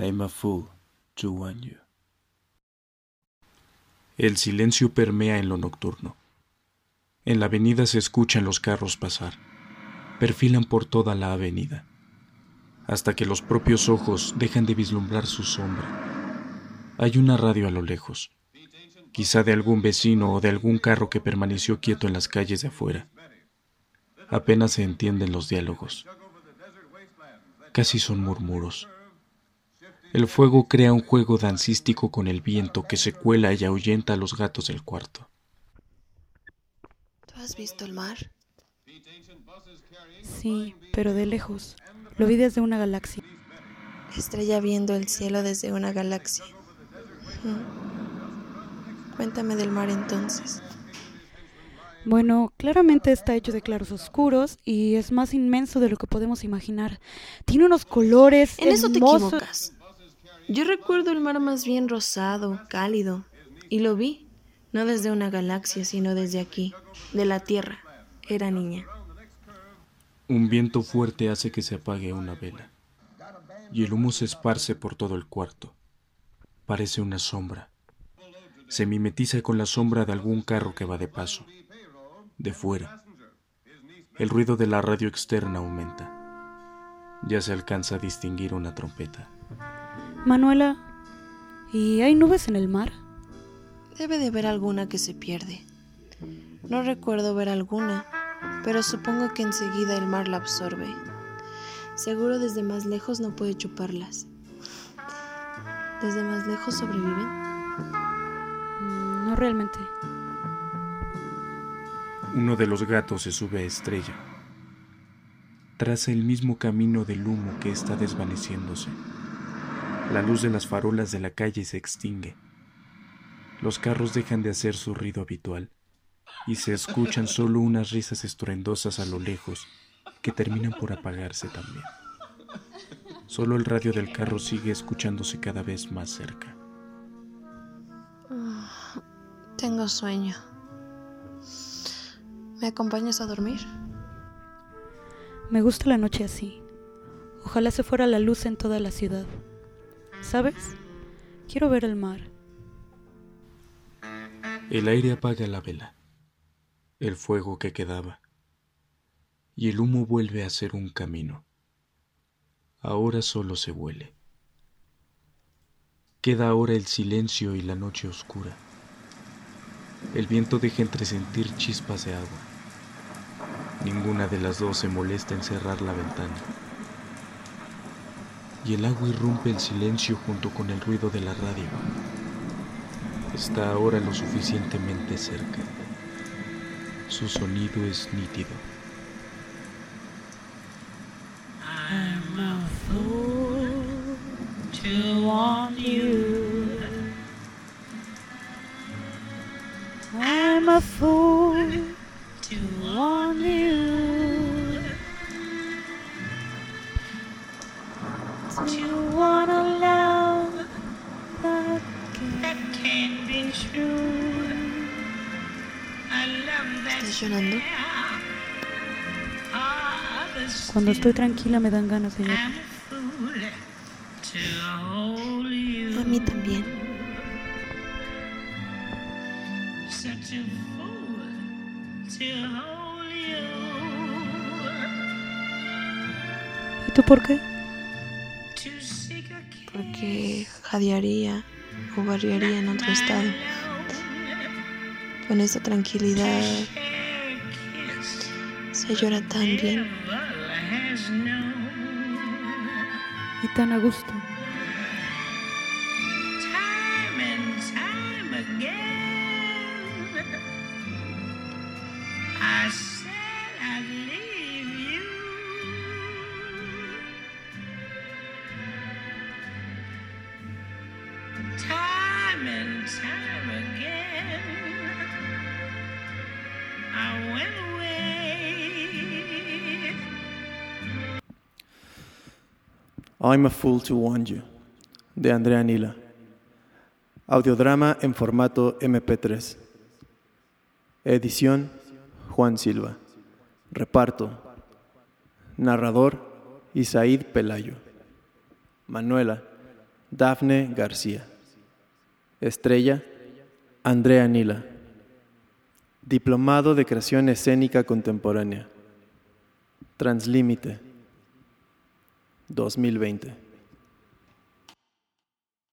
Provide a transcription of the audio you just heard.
I'm a fool to want you. El silencio permea en lo nocturno. En la avenida se escuchan los carros pasar. Perfilan por toda la avenida, hasta que los propios ojos dejan de vislumbrar su sombra. Hay una radio a lo lejos, quizá de algún vecino o de algún carro que permaneció quieto en las calles de afuera. Apenas se entienden los diálogos. Casi son murmuros. El fuego crea un juego dancístico con el viento que se cuela y ahuyenta a los gatos del cuarto. ¿Tú has visto el mar? Sí, pero de lejos. Lo vi desde una galaxia. Estrella viendo el cielo desde una galaxia. Cuéntame del mar entonces. Bueno, claramente está hecho de claros oscuros y es más inmenso de lo que podemos imaginar. Tiene unos colores En eso te hermosos. equivocas. Yo recuerdo el mar más bien rosado, cálido, y lo vi, no desde una galaxia, sino desde aquí, de la Tierra. Era niña. Un viento fuerte hace que se apague una vela, y el humo se esparce por todo el cuarto. Parece una sombra. Se mimetiza con la sombra de algún carro que va de paso, de fuera. El ruido de la radio externa aumenta. Ya se alcanza a distinguir una trompeta. Manuela, ¿y hay nubes en el mar? Debe de haber alguna que se pierde. No recuerdo ver alguna, pero supongo que enseguida el mar la absorbe. Seguro desde más lejos no puede chuparlas. ¿Desde más lejos sobreviven? Mm, No realmente. Uno de los gatos se sube a Estrella. Traza el mismo camino del humo que está desvaneciéndose. La luz de las farolas de la calle se extingue. Los carros dejan de hacer su ruido habitual y se escuchan solo unas risas estruendosas a lo lejos que terminan por apagarse también. Solo el radio del carro sigue escuchándose cada vez más cerca. Tengo sueño. ¿Me acompañas a dormir? Me gusta la noche así. Ojalá se fuera la luz en toda la ciudad. ¿Sabes? Quiero ver el mar. El aire apaga la vela, el fuego que quedaba, y el humo vuelve a ser un camino. Ahora solo se huele. Queda ahora el silencio y la noche oscura. El viento deja entresentir chispas de agua. Ninguna de las dos se molesta en cerrar la ventana. Y el agua irrumpe el silencio junto con el ruido de la radio. Está ahora lo suficientemente cerca. Su sonido es nítido. I'm a fool to want you. I'm a fool llorando? Cuando estoy tranquila me dan ganas de llorar. A mí también. ¿Y tú por qué? Porque jadearía o barriaría en otro estado. Con esa tranquilidad se llora tan bien. Y tan a gusto. Time and time again, I I'm a Fool to Want You, de Andrea Nila. Audiodrama en formato MP3. Edición Juan Silva. Reparto. Narrador Isaid Pelayo. Manuela Dafne García. Estrella, Andrea Nila. Diplomado de Creación Escénica Contemporánea. Translímite. 2020.